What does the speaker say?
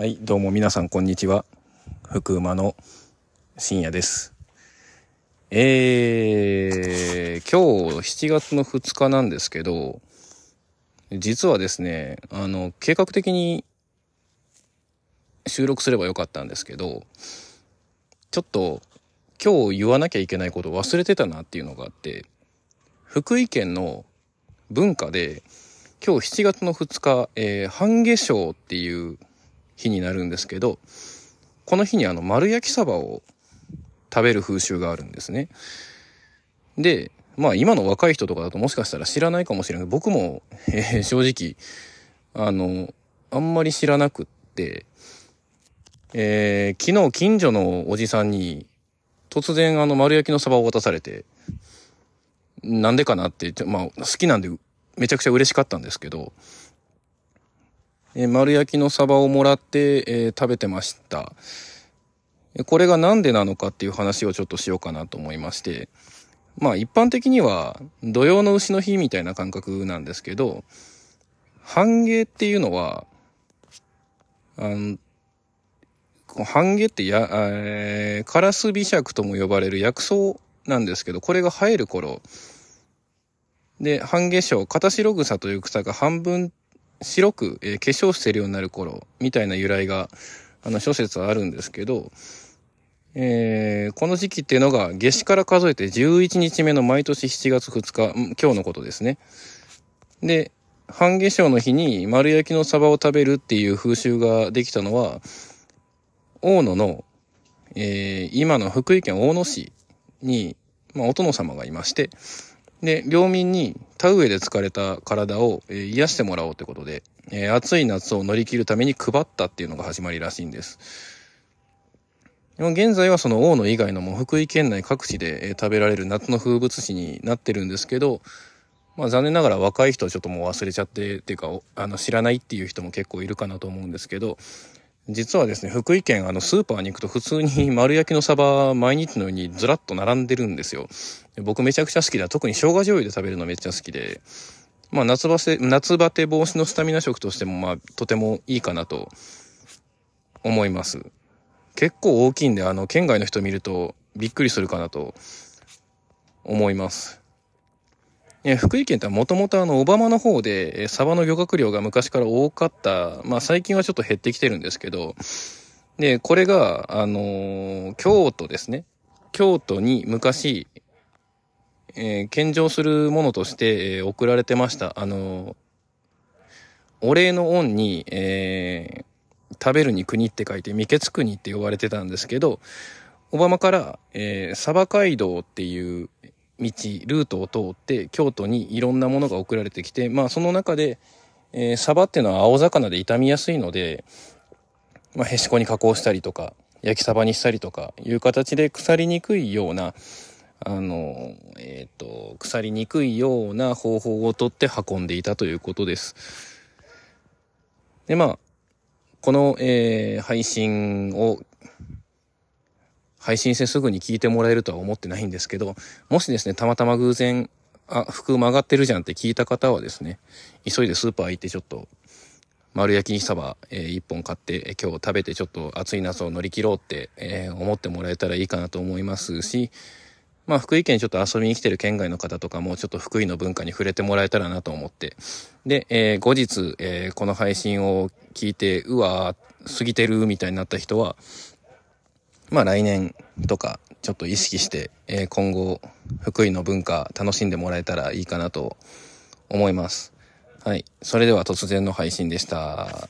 はい、どうも皆さんこんにちは。福馬の深夜です。えー、今日7月の2日なんですけど、実はですね、あの、計画的に収録すればよかったんですけど、ちょっと今日言わなきゃいけないことを忘れてたなっていうのがあって、福井県の文化で、今日7月の2日、えー、半夏生っていう日になるんですけど、この日にあの丸焼きサバを食べる風習があるんですね。で、まあ今の若い人とかだともしかしたら知らないかもしれない。僕も、えー正直、あの、あんまり知らなくって、えー昨日近所のおじさんに突然あの丸焼きのサバを渡されて、なんでかなって、まあ好きなんでめちゃくちゃ嬉しかったんですけど、えー丸焼きのサバをもらって、えー食べてました。えこれがなんでなのかっていう話をちょっとしようかなと思いまして、まあ一般的には土曜の牛の日みたいな感覚なんですけど、半夏っていうのは、あの、半夏ってや、えーカラスビシャクとも呼ばれる薬草なんですけど、これが生える頃、で、半夏生、片白草という草が半分白く、えー化粧してるようになる頃、みたいな由来が、あの、諸説はあるんですけど、えーこの時期っていうのが、夏至から数えて11日目の毎年7月2日、今日のことですね。で、半夏生の日に丸焼きのサバを食べるっていう風習ができたのは、大野の、えー今の福井県大野市に、まあ、お殿様がいまして、で、領民に田植えで疲れた体を、えー癒してもらおうってことで、えー暑い夏を乗り切るために配ったっていうのが始まりらしいんです。でも現在はその大野以外のも福井県内各地で、えー食べられる夏の風物詩になってるんですけど、まあ残念ながら若い人はちょっともう忘れちゃってっていうか、あの知らないっていう人も結構いるかなと思うんですけど、実はですね、福井県あのスーパーに行くと普通に 丸焼きのサバ毎日のようにずらっと並んでるんですよ。僕めちゃくちゃ好きだ。特に生姜醤油で食べるのめっちゃ好きで、まあ夏バテ、夏バテ防止のスタミナ食としてもまあとてもいいかなと思います。結構大きいんで、あの県外の人見るとびっくりするかなと思います。え福井県ってもともとあの、小浜の方で、えサバの漁獲量が昔から多かった。まあ最近はちょっと減ってきてるんですけど、で、これが、あのー京都ですね。京都に昔、えー献上するものとして、えー送られてました。あのーお礼の恩に、えー食べるに国って書いて、未決国って呼ばれてたんですけど、小浜から、えー、サバ街道っていう道、ルートを通って、京都にいろんなものが送られてきて、まあその中で、えーサバっていうのは青魚で傷みやすいので、まあへしこに加工したりとか、焼きサバにしたりとかいう形で腐りにくいような、あの、えっ、と、腐りにくいような方法をとって運んでいたということです。で、まあ、この、えー配信を配信してすぐに聞いてもらえるとは思ってないんですけど、もしですね、たまたま偶然、あ、服曲がってるじゃんって聞いた方はですね、急いでスーパー行ってちょっと、丸焼きにサバ、えー一本買って、え今日食べてちょっと暑い夏を乗り切ろうって、えー思ってもらえたらいいかなと思いますし、まあ、福井県ちょっと遊びに来てる県外の方とかも、ちょっと福井の文化に触れてもらえたらなと思って。で、えー後日、えーこの配信を聞いて、うわー、過ぎてるみたいになった人は、まあ来年とかちょっと意識して、えー今後福井の文化楽しんでもらえたらいいかなと思います。はい。それでは突然の配信でした。